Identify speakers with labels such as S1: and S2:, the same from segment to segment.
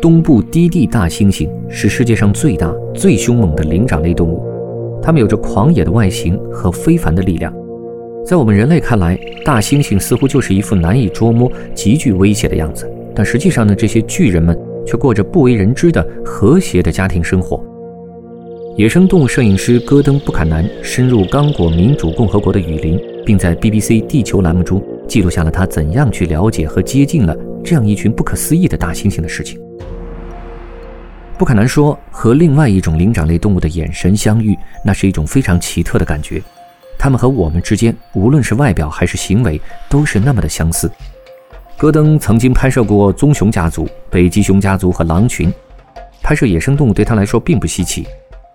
S1: 东部低地大猩猩是世界上最大、最凶猛的灵长类动物，它们有着狂野的外形和非凡的力量。在我们人类看来，大猩猩似乎就是一副难以捉摸、极具威胁的样子，但实际上呢，这些巨人们却过着不为人知的和谐的家庭生活。野生动物摄影师戈登·布坎南深入刚果民主共和国的雨林，并在 BBC 地球栏目中记录下了他怎样去了解和接近了这样一群不可思议的大猩猩的事情。不可能说和另外一种灵长类动物的眼神相遇，那是一种非常奇特的感觉。它们和我们之间，无论是外表还是行为，都是那么的相似。戈登曾经拍摄过棕熊家族、北极熊家族和狼群，拍摄野生动物对他来说并不稀奇。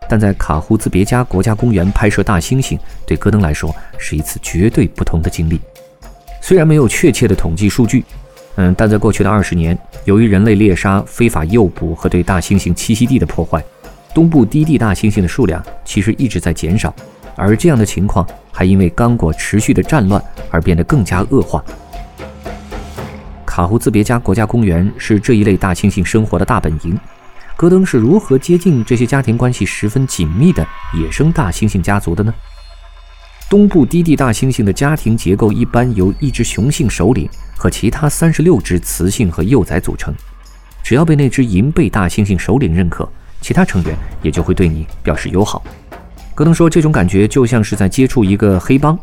S1: 但在卡胡兹别加国家公园拍摄大猩猩，对戈登来说是一次绝对不同的经历。虽然没有确切的统计数据。嗯，但在过去的二十年，由于人类猎杀、非法诱捕和对大猩猩栖息地的破坏，东部低地大猩猩的数量其实一直在减少，而这样的情况还因为刚果持续的战乱而变得更加恶化。卡胡兹别加国家公园是这一类大猩猩生活的大本营。戈登是如何接近这些家庭关系十分紧密的野生大猩猩家族的呢？东部低地大猩猩的家庭结构一般由一只雄性首领。和其他三十六只雌性和幼崽组成，只要被那只银背大猩猩首领认可，其他成员也就会对你表示友好。戈登说，这种感觉就像是在接触一个黑帮。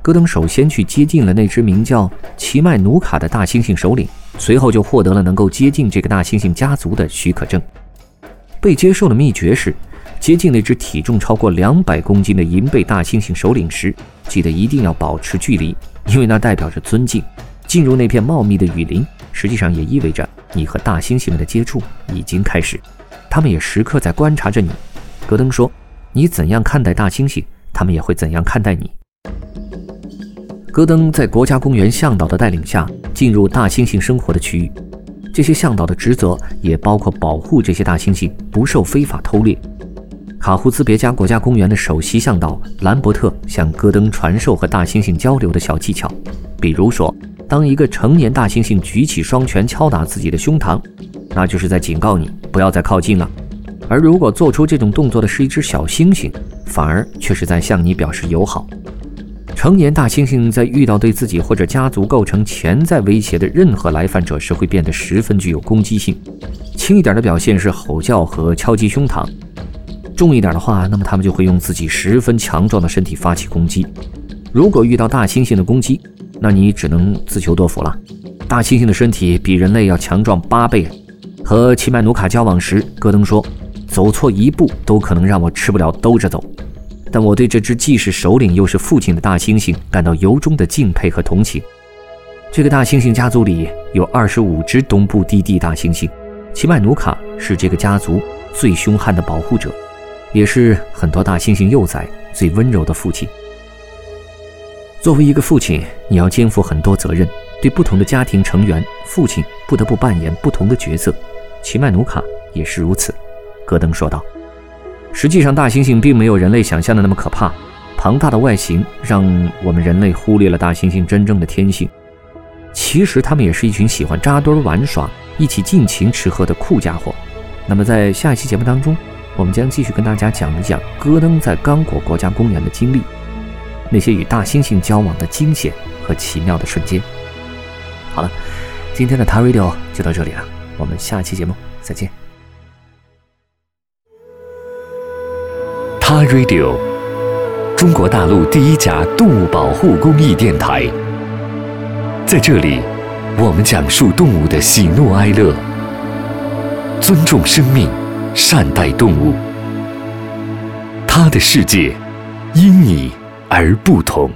S1: 戈登首先去接近了那只名叫奇迈努卡的大猩猩首领，随后就获得了能够接近这个大猩猩家族的许可证。被接受的秘诀是，接近那只体重超过两百公斤的银背大猩猩首领时，记得一定要保持距离，因为那代表着尊敬。进入那片茂密的雨林，实际上也意味着你和大猩猩们的接触已经开始，他们也时刻在观察着你。戈登说：“你怎样看待大猩猩，他们也会怎样看待你。”戈登在国家公园向导的带领下进入大猩猩生活的区域，这些向导的职责也包括保护这些大猩猩不受非法偷猎。卡胡兹别加国家公园的首席向导兰伯特向戈登传授和大猩猩交流的小技巧，比如说。当一个成年大猩猩举起双拳敲打自己的胸膛，那就是在警告你不要再靠近了；而如果做出这种动作的是一只小猩猩，反而却是在向你表示友好。成年大猩猩在遇到对自己或者家族构成潜在威胁的任何来犯者时，会变得十分具有攻击性。轻一点的表现是吼叫和敲击胸膛；重一点的话，那么他们就会用自己十分强壮的身体发起攻击。如果遇到大猩猩的攻击，那你只能自求多福了。大猩猩的身体比人类要强壮八倍。和奇迈努卡交往时，戈登说：“走错一步都可能让我吃不了兜着走。”但我对这只既是首领又是父亲的大猩猩感到由衷的敬佩和同情。这个大猩猩家族里有二十五只东部低地大猩猩，奇迈努卡是这个家族最凶悍的保护者，也是很多大猩猩幼崽最温柔的父亲。作为一个父亲，你要肩负很多责任，对不同的家庭成员，父亲不得不扮演不同的角色。奇迈努卡也是如此，戈登说道。实际上，大猩猩并没有人类想象的那么可怕。庞大的外形让我们人类忽略了大猩猩真正的天性。其实，他们也是一群喜欢扎堆玩耍、一起尽情吃喝的酷家伙。那么，在下一期节目当中，我们将继续跟大家讲一讲戈登在刚果国家公园的经历。那些与大猩猩交往的惊险和奇妙的瞬间。好了，今天的 t a Radio 就到这里了，我们下期节目再见。
S2: t a Radio，中国大陆第一家动物保护公益电台，在这里，我们讲述动物的喜怒哀乐，尊重生命，善待动物。他的世界，因你。而不同。